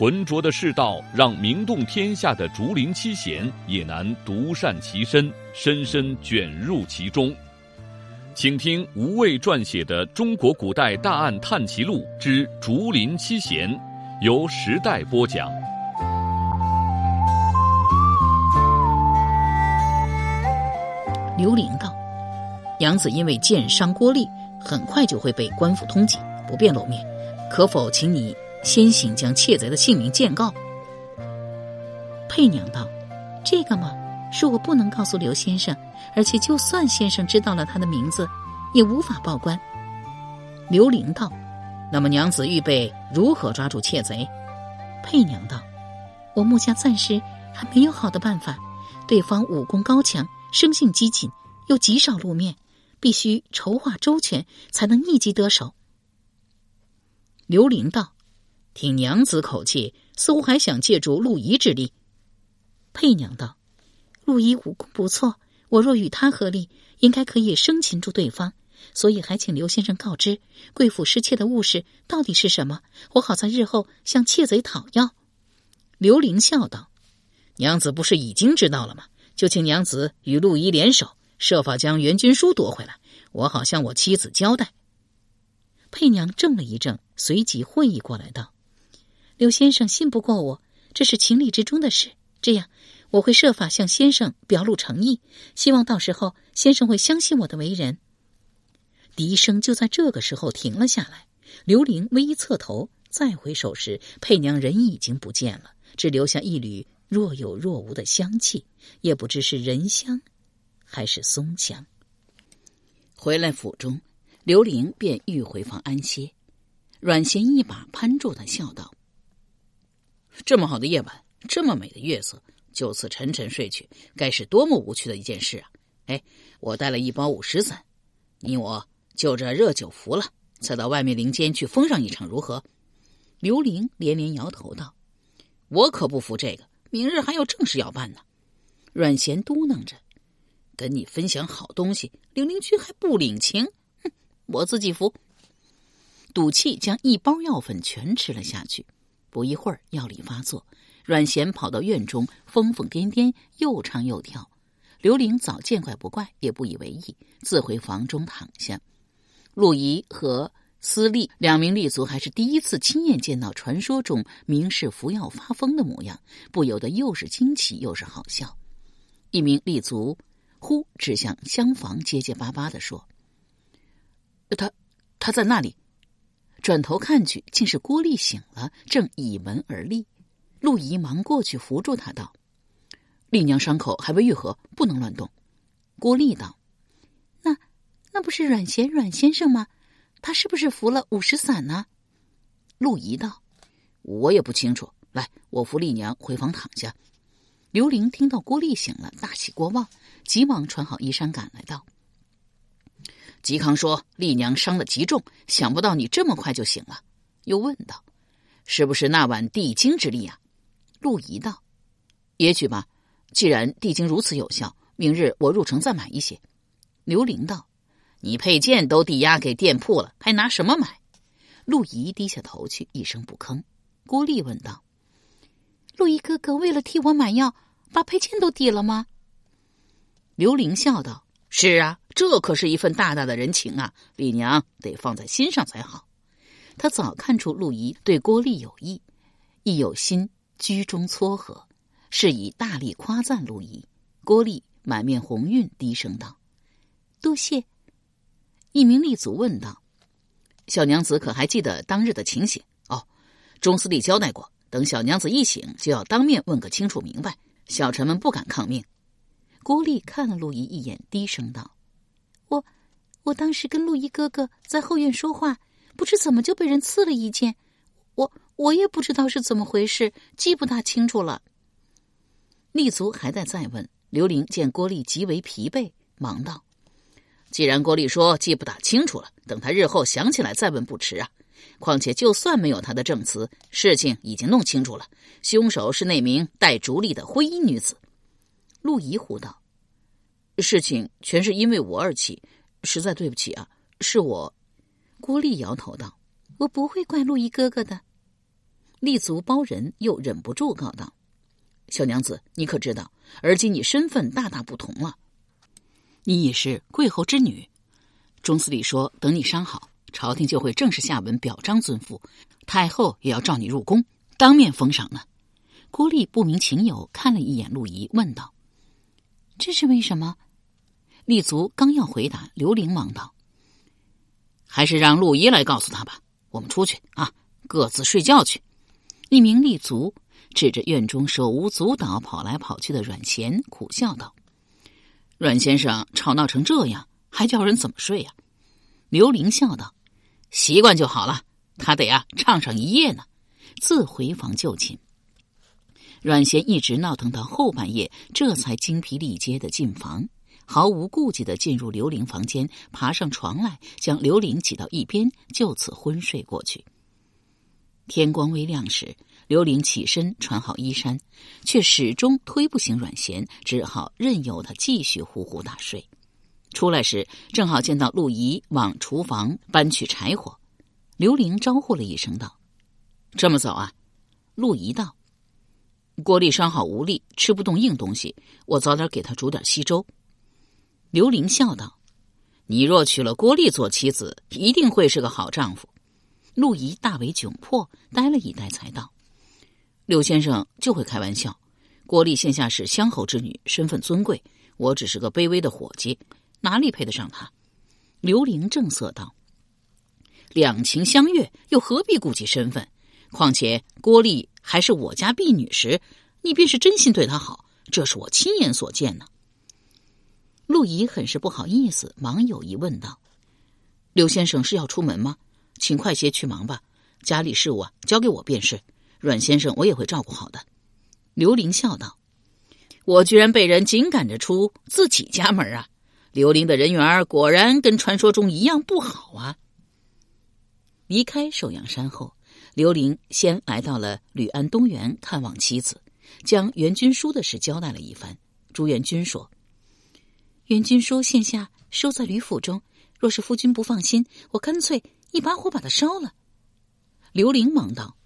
浑浊的世道，让名动天下的竹林七贤也难独善其身，深深卷入其中。请听吴畏撰写的《中国古代大案探奇录之竹林七贤》，由时代播讲。刘伶道：“杨子因为剑伤郭丽，很快就会被官府通缉，不便露面，可否请你？”先行将窃贼的姓名见告。佩娘道：“这个嘛，是我不能告诉刘先生，而且就算先生知道了他的名字，也无法报官。”刘伶道：“那么娘子预备如何抓住窃贼？”佩娘道：“我目下暂时还没有好的办法，对方武功高强，生性机警，又极少露面，必须筹划周全，才能一击得手。”刘伶道。听娘子口气，似乎还想借助陆仪之力。佩娘道：“陆仪武功不错，我若与他合力，应该可以生擒住对方。所以还请刘先生告知贵府失窃的物事到底是什么，我好在日后向窃贼讨要。”刘玲笑道：“娘子不是已经知道了吗？就请娘子与陆仪联手，设法将袁军书夺回来，我好向我妻子交代。”佩娘怔了一怔，随即会意过来道。刘先生信不过我，这是情理之中的事。这样，我会设法向先生表露诚意，希望到时候先生会相信我的为人。笛声就在这个时候停了下来。刘玲微一侧头，再回首时，佩娘人已经不见了，只留下一缕若有若无的香气，也不知是人香，还是松香。回来府中，刘玲便欲回房安歇，阮咸一把攀住他，笑道。这么好的夜晚，这么美的月色，就此沉沉睡去，该是多么无趣的一件事啊！哎，我带了一包五石散，你我就这热酒服了，再到外面林间去疯上一场，如何？刘玲连连摇头道：“我可不服这个，明日还有正事要办呢。”阮咸嘟囔着：“跟你分享好东西，刘玲居还不领情？哼，我自己服。”赌气将一包药粉全吃了下去。不一会儿，药力发作，阮咸跑到院中，疯疯癫癫，又唱又跳。刘玲早见怪不怪，也不以为意，自回房中躺下。陆仪和司隶两名吏卒还是第一次亲眼见到传说中名士服药发疯的模样，不由得又是惊奇又是好笑。一名吏卒忽指向厢房，结结巴巴的说：“他，他在那里。”转头看去，竟是郭丽醒了，正倚门而立。陆仪忙过去扶住他，道：“丽娘伤口还未愈合，不能乱动。”郭丽道：“那那不是阮贤阮先生吗？他是不是服了五石散呢？”陆仪道：“我也不清楚。来，我扶丽娘回房躺下。”刘玲听到郭丽醒了，大喜过望，急忙穿好衣衫赶来，道。嵇康说：“丽娘伤得极重，想不到你这么快就醒了。”又问道：“是不是那碗地精之力啊？”陆仪道：“也许吧。既然地精如此有效，明日我入城再买一些。”刘玲道：“你佩剑都抵押给店铺了，还拿什么买？”陆仪低下头去，一声不吭。郭丽问道：“陆仪哥哥为了替我买药，把佩剑都抵了吗？”刘玲笑道。是啊，这可是一份大大的人情啊！李娘得放在心上才好。他早看出陆仪对郭丽有意，亦有心居中撮合，是以大力夸赞陆仪。郭丽满面红晕，低声道：“多谢。”一名吏卒问道：“小娘子可还记得当日的情形？”哦，钟司令交代过，等小娘子一醒，就要当面问个清楚明白。小臣们不敢抗命。郭丽看了陆仪一眼，低声道：“我，我当时跟陆仪哥哥在后院说话，不知怎么就被人刺了一剑，我我也不知道是怎么回事，记不大清楚了。”立足还在再问，刘玲见郭丽极为疲惫，忙道：“既然郭丽说记不大清楚了，等他日后想起来再问不迟啊。况且就算没有他的证词，事情已经弄清楚了，凶手是那名戴竹笠的灰衣女子。”陆仪呼道：“事情全是因为我而起，实在对不起啊，是我。”郭丽摇头道：“我不会怪陆毅哥哥的。”立足包人又忍不住告道：“小娘子，你可知道，而今你身份大大不同了。你已是贵侯之女，钟司礼说，等你伤好，朝廷就会正式下文表彰尊父，太后也要召你入宫，当面封赏呢。”郭丽不明情由，看了一眼陆仪，问道：“这是为什么？”立足刚要回答，刘玲忙道：“还是让陆仪来告诉他吧。我们出去啊，各自睡觉去。”一名立足指着院中手舞足蹈跑来跑去的阮贤，苦笑道：“阮先生吵闹成这样，还叫人怎么睡呀？”刘玲笑道：“习惯就好了。他得啊唱上一夜呢，自回房就寝。”阮贤一直闹腾到后半夜，这才精疲力竭的进房，毫无顾忌的进入刘玲房间，爬上床来，将刘玲挤到一边，就此昏睡过去。天光微亮时，刘玲起身穿好衣衫，却始终推不醒阮贤，只好任由他继续呼呼大睡。出来时，正好见到陆仪往厨房搬去柴火。刘玲招呼了一声道：“这么早啊？”陆仪道：“郭丽伤好无力，吃不动硬东西，我早点给他煮点稀粥。”刘玲笑道：“你若娶了郭丽做妻子，一定会是个好丈夫。”陆仪大为窘迫，呆了一呆，才道：“刘先生就会开玩笑。郭丽现下是乡侯之女，身份尊贵，我只是个卑微的伙计，哪里配得上她？”刘玲正色道：“两情相悦，又何必顾及身份？况且郭丽还是我家婢女时，你便是真心对她好，这是我亲眼所见呢。”陆仪很是不好意思，忙有疑问道：“刘先生是要出门吗？”请快些去忙吧，家里事务，交给我便是。阮先生，我也会照顾好的。刘玲笑道：“我居然被人紧赶着出自己家门啊！刘玲的人缘果然跟传说中一样不好啊。”离开寿阳山后，刘玲先来到了吕安东园看望妻子，将袁军书的事交代了一番。朱元军说：“袁军书现下收在吕府中，若是夫君不放心，我干脆……”一把火把它烧了，刘玲忙道：“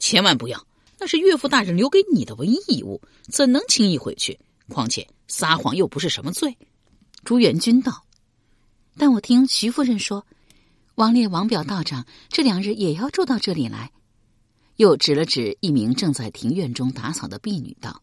千万不要，那是岳父大人留给你的唯一遗物，怎能轻易回去？况且撒谎又不是什么罪。”朱元军道：“但我听徐夫人说，王烈、王表道长这两日也要住到这里来。”又指了指一名正在庭院中打扫的婢女道：“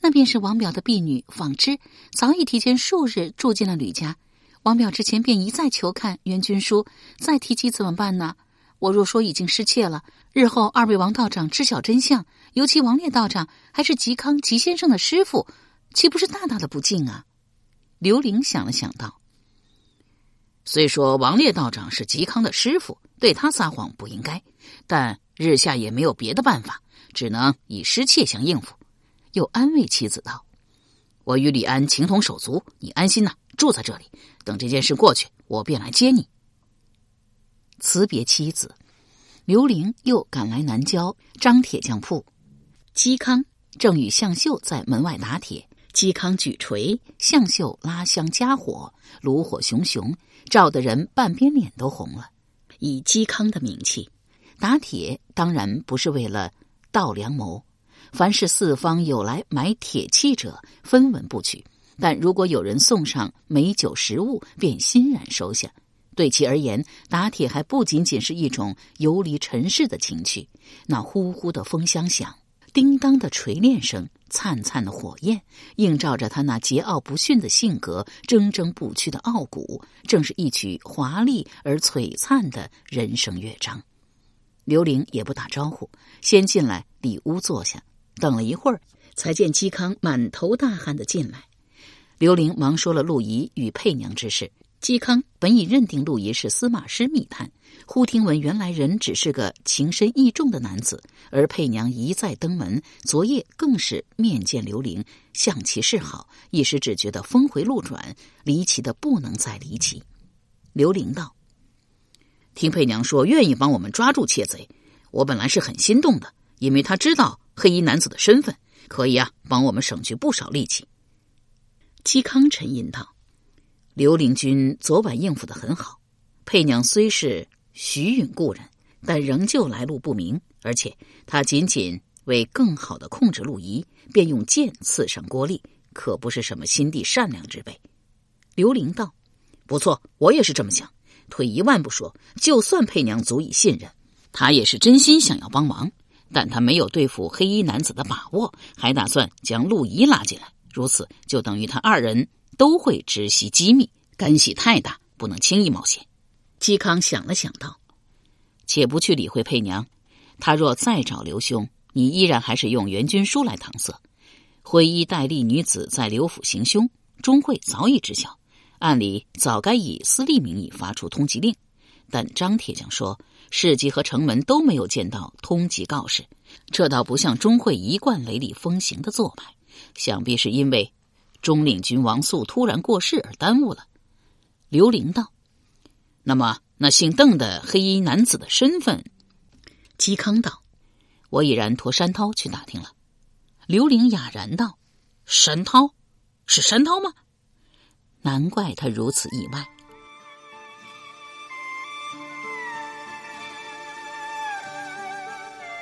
那便是王表的婢女纺织，早已提前数日住进了吕家。”王表之前便一再求看袁军书，再提及怎么办呢？我若说已经失窃了，日后二位王道长知晓真相，尤其王烈道长还是吉康吉先生的师傅，岂不是大大的不敬啊？刘玲想了想道：“虽说王烈道长是嵇康的师傅，对他撒谎不应该，但日下也没有别的办法，只能以失窃相应付。”又安慰妻子道：“我与李安情同手足，你安心呐。”住在这里，等这件事过去，我便来接你。辞别妻子，刘玲又赶来南郊张铁匠铺。嵇康正与向秀在门外打铁，嵇康举锤，向秀拉香加火，炉火熊熊，照得人半边脸都红了。以嵇康的名气，打铁当然不是为了盗良谋，凡是四方有来买铁器者，分文不取。但如果有人送上美酒食物，便欣然收下。对其而言，打铁还不仅仅是一种游离尘世的情趣。那呼呼的风箱响，叮当的锤炼声，灿灿的火焰，映照着他那桀骜不驯的性格，铮铮不屈的傲骨，正是一曲华丽而璀璨的人生乐章。刘玲也不打招呼，先进来里屋坐下，等了一会儿，才见嵇康满头大汗的进来。刘玲忙说了陆仪与佩娘之事，嵇康本已认定陆仪是司马师密探，忽听闻原来人只是个情深意重的男子，而佩娘一再登门，昨夜更是面见刘伶，向其示好，一时只觉得峰回路转，离奇的不能再离奇。刘伶道：“听佩娘说愿意帮我们抓住窃贼，我本来是很心动的，因为他知道黑衣男子的身份，可以啊帮我们省去不少力气。”嵇康沉吟道。刘灵君昨晚应付的很好，佩娘虽是徐允故人，但仍旧来路不明，而且他仅仅为更好的控制陆仪，便用剑刺伤郭丽，可不是什么心地善良之辈。刘伶道：“不错，我也是这么想。退一万步说，就算佩娘足以信任，他也是真心想要帮忙，但他没有对付黑衣男子的把握，还打算将陆仪拉进来，如此就等于他二人。”都会知悉机密，干系太大，不能轻易冒险。嵇康想了想道：“且不去理会佩娘，他若再找刘兄，你依然还是用援军书来搪塞。灰衣戴笠女子在刘府行凶，钟会早已知晓，按理早该以私利名义发出通缉令。但张铁匠说，市集和城门都没有见到通缉告示，这倒不像钟会一贯雷厉风行的做派，想必是因为。”中领军王素突然过世而耽误了。刘玲道：“那么那姓邓的黑衣男子的身份？”嵇康道：“我已然托山涛去打听了。”刘玲哑然道：“山涛，是山涛吗？难怪他如此意外。”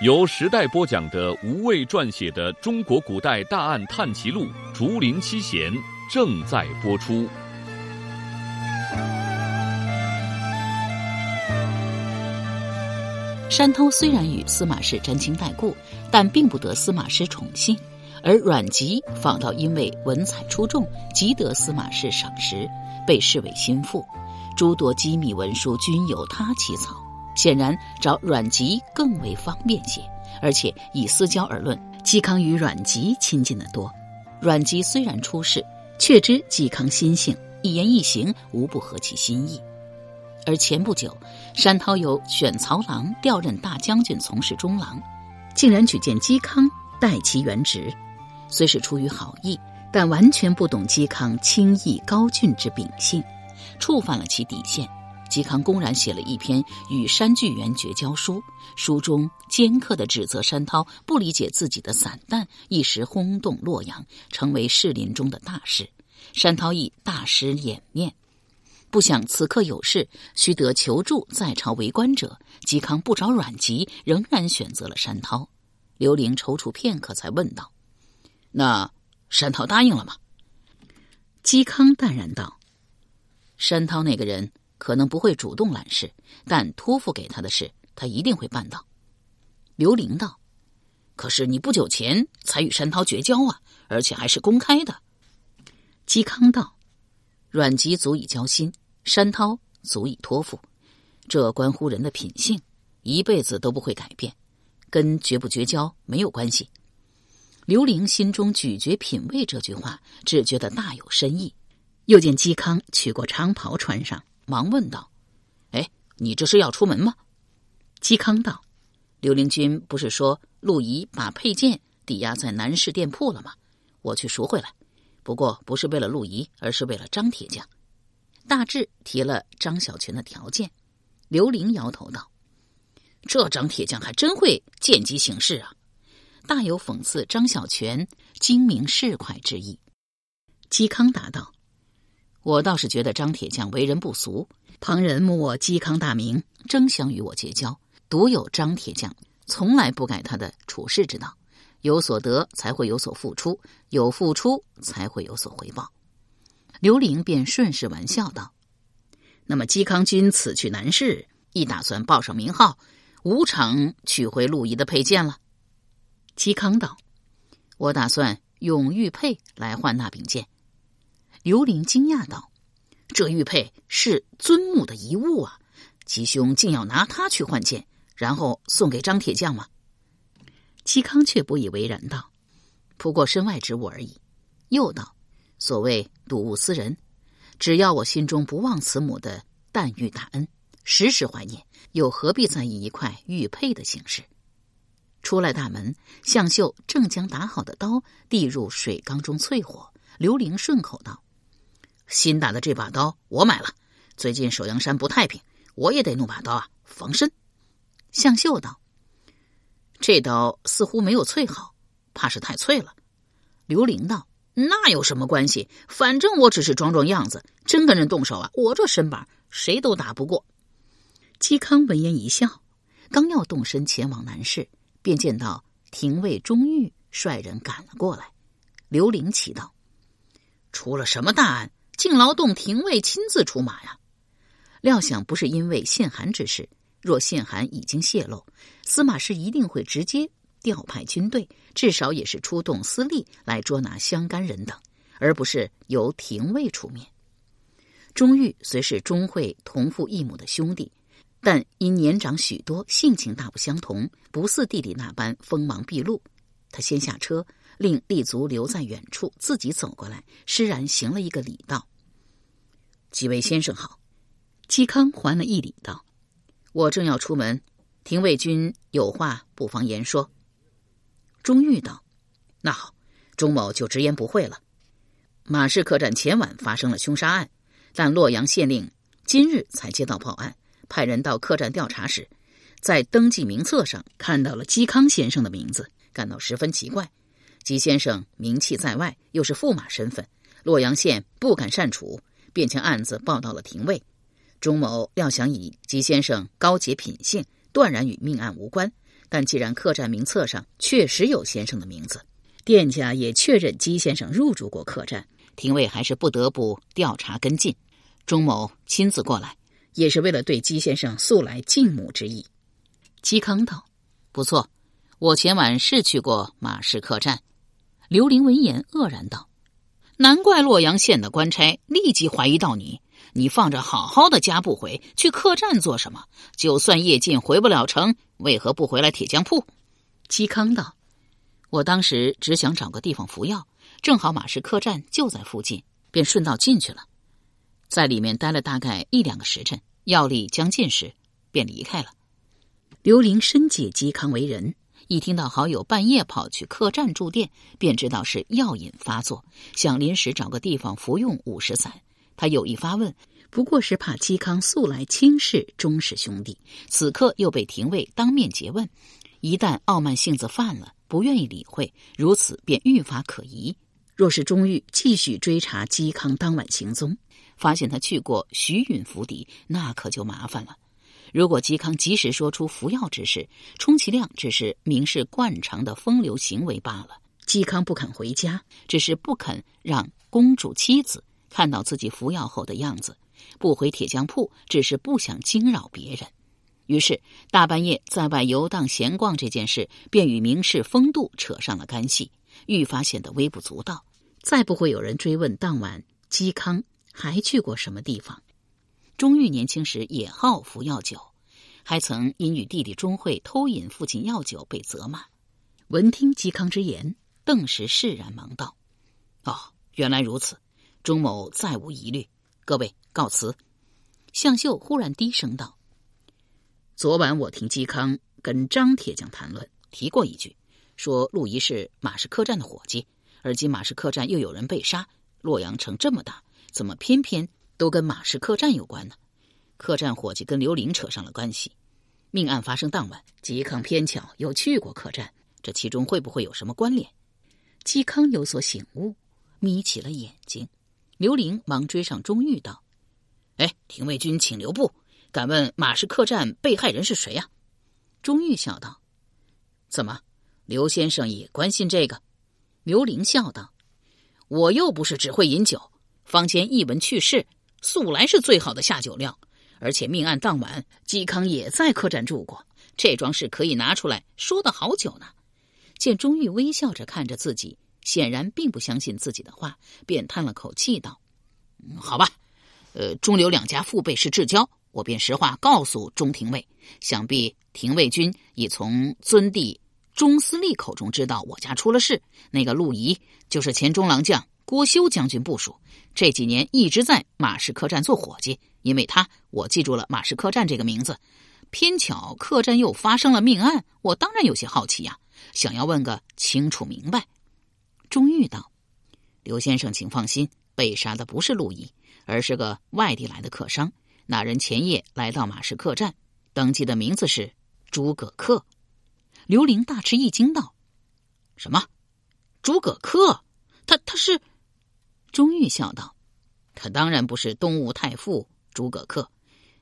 由时代播讲的吴畏撰写的《中国古代大案探奇录·竹林七贤》正在播出。山涛虽然与司马氏沾亲带故，但并不得司马师宠幸；而阮籍反倒因为文采出众，极得司马氏赏识，被视为心腹，诸多机密文书均由他起草。显然找阮籍更为方便些，而且以私交而论，嵇康与阮籍亲近的多。阮籍虽然出世，却知嵇康心性，一言一行无不合其心意。而前不久，山涛有选曹郎调任大将军，从事中郎，竟然举荐嵇康代其原职。虽是出于好意，但完全不懂嵇康清逸高峻之秉性，触犯了其底线。嵇康公然写了一篇与山巨源绝交书，书中尖刻的指责山涛不理解自己的散淡，一时轰动洛阳，成为士林中的大事。山涛亦大失颜面。不想此刻有事，须得求助在朝为官者。嵇康不着阮籍，仍然选择了山涛。刘伶踌躇片刻，才问道：“那山涛答应了吗？”嵇康淡然道：“山涛那个人。”可能不会主动揽事，但托付给他的事，他一定会办到。刘伶道：“可是你不久前才与山涛绝交啊，而且还是公开的。”嵇康道：“阮籍足以交心，山涛足以托付，这关乎人的品性，一辈子都不会改变，跟绝不绝交没有关系。”刘玲心中咀嚼品味这句话，只觉得大有深意。又见嵇康取过长袍穿上。忙问道：“哎，你这是要出门吗？”嵇康道：“刘灵君不是说陆仪把佩剑抵押在南市店铺了吗？我去赎回来。不过不是为了陆仪，而是为了张铁匠。”大致提了张小泉的条件。刘伶摇头道：“这张铁匠还真会见机行事啊！”大有讽刺张小泉精明市侩之意。嵇康答道。我倒是觉得张铁匠为人不俗，旁人慕我嵇康大名，争相与我结交，独有张铁匠从来不改他的处世之道。有所得才会有所付出，有付出才会有所回报。刘伶便顺势玩笑道：“那么嵇康君此去南市，亦打算报上名号，无偿取回陆仪的佩剑了？”嵇康道：“我打算用玉佩来换那柄剑。”刘玲惊讶道：“这玉佩是尊母的遗物啊，吉兄竟要拿它去换剑，然后送给张铁匠吗？”嵇康却不以为然道：“不过身外之物而已。”又道：“所谓睹物思人，只要我心中不忘慈母的淡玉大恩，时时怀念，又何必在意一块玉佩的形式？出来大门，向秀正将打好的刀递入水缸中淬火。刘玲顺口道：“新打的这把刀我买了。最近首阳山不太平，我也得弄把刀啊，防身。”向秀道：“这刀似乎没有淬好，怕是太脆了。”刘玲道：“那有什么关系？反正我只是装装样子，真跟人动手啊，我这身板谁都打不过。”嵇康闻言一笑，刚要动身前往南市。便见到廷尉钟玉率人赶了过来，刘玲奇道：“出了什么大案，竟劳动廷尉亲自出马呀？”料想不是因为限韩之事，若限韩已经泄露，司马氏一定会直接调派军队，至少也是出动私力来捉拿相干人等，而不是由廷尉出面。钟玉虽是钟会同父异母的兄弟。但因年长许多，性情大不相同，不似弟弟那般锋芒毕露。他先下车，令立足留在远处，自己走过来，施然行了一个礼，道：“几位先生好。”嵇康还了一礼，道：“我正要出门，廷尉君有话不妨言说。”钟玉道：“那好，钟某就直言不讳了。马氏客栈前晚发生了凶杀案，但洛阳县令今日才接到报案。”派人到客栈调查时，在登记名册上看到了嵇康先生的名字，感到十分奇怪。嵇先生名气在外，又是驸马身份，洛阳县不敢擅处，便将案子报到了廷尉。钟某料想以嵇先生高洁品性，断然与命案无关。但既然客栈名册上确实有先生的名字，店家也确认嵇先生入住过客栈，廷尉还是不得不调查跟进。钟某亲自过来。也是为了对姬先生素来敬慕之意。嵇康道：“不错，我前晚是去过马氏客栈。”刘玲闻言愕然道：“难怪洛阳县的官差立即怀疑到你。你放着好好的家不回去客栈做什么？就算夜尽回不了城，为何不回来铁匠铺？”嵇康道：“我当时只想找个地方服药，正好马氏客栈就在附近，便顺道进去了。”在里面待了大概一两个时辰，药力将尽时，便离开了。刘玲深解嵇康为人，一听到好友半夜跑去客栈住店，便知道是药瘾发作，想临时找个地方服用五十散。他有意发问，不过是怕嵇康素来轻视钟氏兄弟，此刻又被廷尉当面诘问，一旦傲慢性子犯了，不愿意理会，如此便愈发可疑。若是钟玉继续追查嵇康当晚行踪，发现他去过徐允府邸，那可就麻烦了。如果嵇康及时说出服药之事，充其量只是明示惯常的风流行为罢了。嵇康不肯回家，只是不肯让公主妻子看到自己服药后的样子；不回铁匠铺，只是不想惊扰别人。于是大半夜在外游荡闲逛这件事，便与明示风度扯上了干系。愈发显得微不足道，再不会有人追问当晚嵇康还去过什么地方。钟玉年轻时也好服药酒，还曾因与弟弟钟会偷饮父亲药酒被责骂。闻听嵇康之言，顿时释然，忙道：“哦，原来如此，钟某再无疑虑。各位告辞。”向秀忽然低声道：“昨晚我听嵇康跟张铁匠谈论，提过一句。”说陆仪是马氏客栈的伙计，而今马氏客栈又有人被杀，洛阳城这么大，怎么偏偏都跟马氏客栈有关呢？客栈伙计跟刘玲扯上了关系。命案发生当晚，嵇康偏巧又去过客栈，这其中会不会有什么关联？嵇康有所醒悟，眯起了眼睛。刘玲忙追上钟玉道：“哎，廷尉君，请留步。敢问马氏客栈被害人是谁呀？”钟玉笑道：“怎么？”刘先生也关心这个，刘玲笑道：“我又不是只会饮酒，坊间一闻去世，素来是最好的下酒料。而且命案当晚，嵇康也在客栈住过，这桩事可以拿出来说的好久呢。”见钟玉微笑着看着自己，显然并不相信自己的话，便叹了口气道：“好吧，呃，钟刘两家父辈是至交，我便实话告诉钟廷尉，想必廷尉君已从尊帝。”钟司隶口中知道我家出了事，那个陆仪就是前中郎将郭修将军部署，这几年一直在马氏客栈做伙计。因为他，我记住了马氏客栈这个名字。偏巧客栈又发生了命案，我当然有些好奇呀，想要问个清楚明白。钟玉道：“刘先生，请放心，被杀的不是陆毅，而是个外地来的客商。那人前夜来到马氏客栈，登记的名字是诸葛恪。”刘玲大吃一惊道：“什么？诸葛恪？他他是？”钟玉笑道：“他当然不是东吴太傅。”诸葛恪，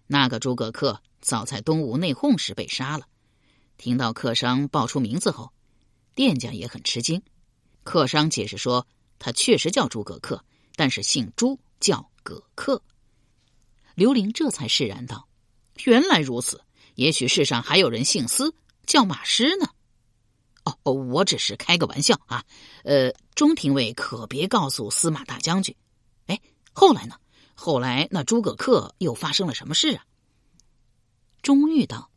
那个诸葛恪早在东吴内讧时被杀了。听到客商报出名字后，店家也很吃惊。客商解释说，他确实叫诸葛恪，但是姓朱，叫葛恪。刘玲这才释然道：“原来如此，也许世上还有人姓司，叫马师呢。”哦，我只是开个玩笑啊。呃，钟廷尉可别告诉司马大将军。哎，后来呢？后来，那诸葛恪又发生了什么事啊？钟玉道：“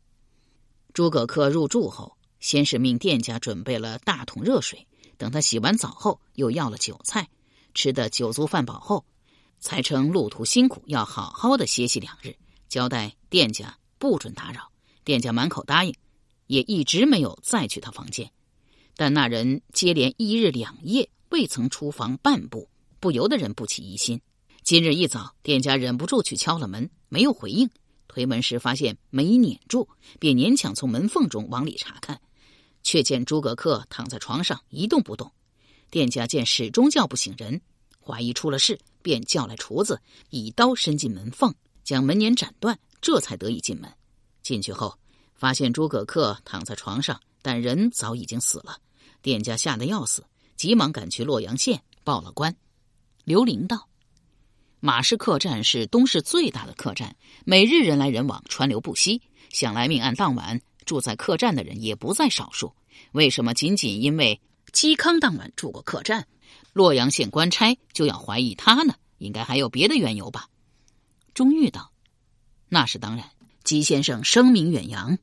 诸葛恪入住后，先是命店家准备了大桶热水，等他洗完澡后，又要了酒菜，吃的酒足饭饱后，才称路途辛苦，要好好的歇息两日，交代店家不准打扰。店家满口答应，也一直没有再去他房间。但那人接连一日两夜未曾出房半步，不由得人不起疑心。”今日一早，店家忍不住去敲了门，没有回应。推门时发现没撵住，便勉强从门缝中往里查看，却见诸葛恪躺在床上一动不动。店家见始终叫不醒人，怀疑出了事，便叫来厨子，以刀伸进门缝，将门帘斩断，这才得以进门。进去后，发现诸葛恪躺在床上，但人早已经死了。店家吓得要死，急忙赶去洛阳县报了官。刘玲道。马氏客栈是东市最大的客栈，每日人来人往，川流不息。想来命案当晚住在客栈的人也不在少数。为什么仅仅因为嵇康当晚住过客栈，洛阳县官差就要怀疑他呢？应该还有别的缘由吧？钟玉道：“那是当然，嵇先生声名远扬，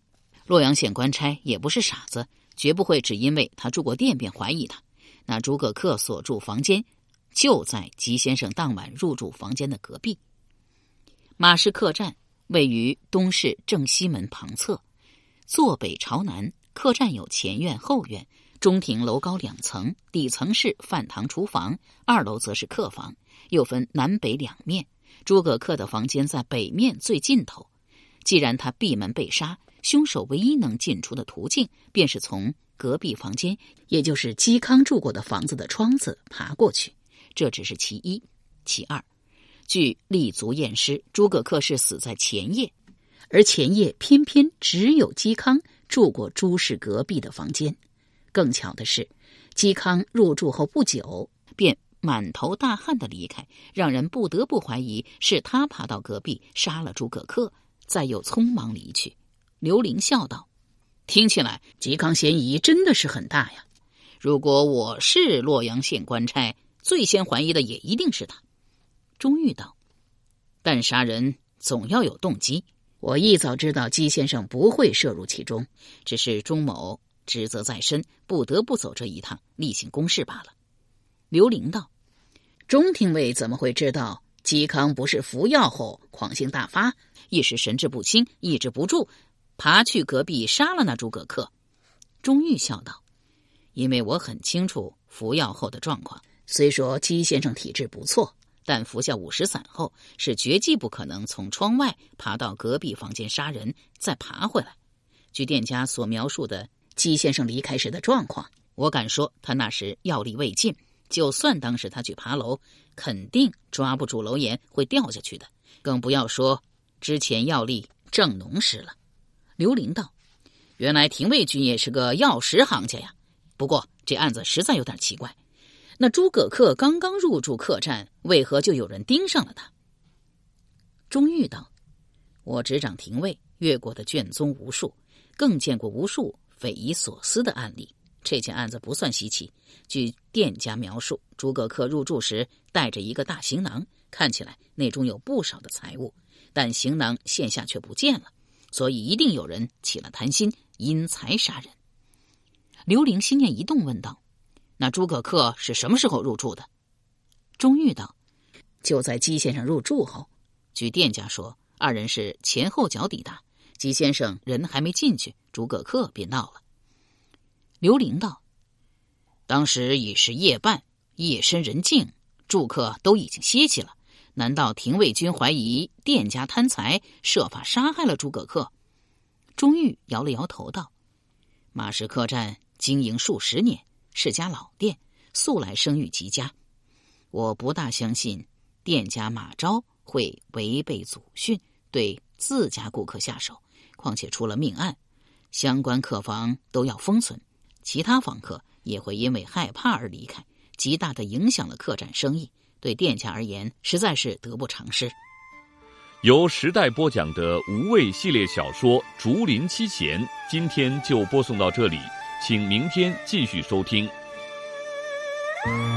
洛阳县官差也不是傻子，绝不会只因为他住过店便怀疑他。那诸葛恪所住房间。”就在吉先生当晚入住房间的隔壁。马氏客栈位于东市正西门旁侧，坐北朝南。客栈有前院、后院，中庭楼高两层，底层是饭堂、厨房，二楼则是客房，又分南北两面。诸葛恪的房间在北面最尽头。既然他闭门被杀，凶手唯一能进出的途径，便是从隔壁房间，也就是嵇康住过的房子的窗子爬过去。这只是其一，其二，据立足验尸，诸葛恪是死在前夜，而前夜偏偏只有嵇康住过朱氏隔壁的房间。更巧的是，嵇康入住后不久便满头大汗的离开，让人不得不怀疑是他爬到隔壁杀了诸葛恪，再又匆忙离去。刘玲笑道：“听起来嵇康嫌疑真的是很大呀！如果我是洛阳县官差。”最先怀疑的也一定是他，钟玉道。但杀人总要有动机，我一早知道姬先生不会涉入其中，只是钟某职责在身，不得不走这一趟，例行公事罢了。刘玲道：“钟廷尉怎么会知道嵇康不是服药后狂性大发，一时神志不清，抑制不住，爬去隔壁杀了那诸葛恪？”钟玉笑道：“因为我很清楚服药后的状况。”虽说姬先生体质不错，但服下五石散后是绝技不可能从窗外爬到隔壁房间杀人，再爬回来。据店家所描述的姬先生离开时的状况，我敢说他那时药力未尽。就算当时他去爬楼，肯定抓不住楼檐会掉下去的，更不要说之前药力正浓时了。刘林道：“原来廷尉君也是个药石行家呀。不过这案子实在有点奇怪。”那诸葛恪刚刚入住客栈，为何就有人盯上了他？钟玉道：“我执掌廷尉，阅过的卷宗无数，更见过无数匪夷所思的案例。这件案子不算稀奇。据店家描述，诸葛恪入住时带着一个大行囊，看起来内中有不少的财物，但行囊现下却不见了，所以一定有人起了贪心，因财杀人。”刘玲心念一动，问道。那诸葛恪是什么时候入住的？钟玉道：“就在姬先生入住后，据店家说，二人是前后脚抵达。姬先生人还没进去，诸葛恪便到了。”刘玲道：“当时已是夜半，夜深人静，住客都已经歇息了。难道廷尉军怀疑店家贪财，设法杀害了诸葛恪？”钟玉摇了摇头道：“马氏客栈经营数十年，是家老店，素来声誉极佳。我不大相信店家马昭会违背祖训，对自家顾客下手。况且出了命案，相关客房都要封存，其他访客也会因为害怕而离开，极大的影响了客栈生意。对殿下而言实在是得不偿失。由时代播讲的无畏系列小说竹林七贤今天就播送到这里请明天继续收听。嗯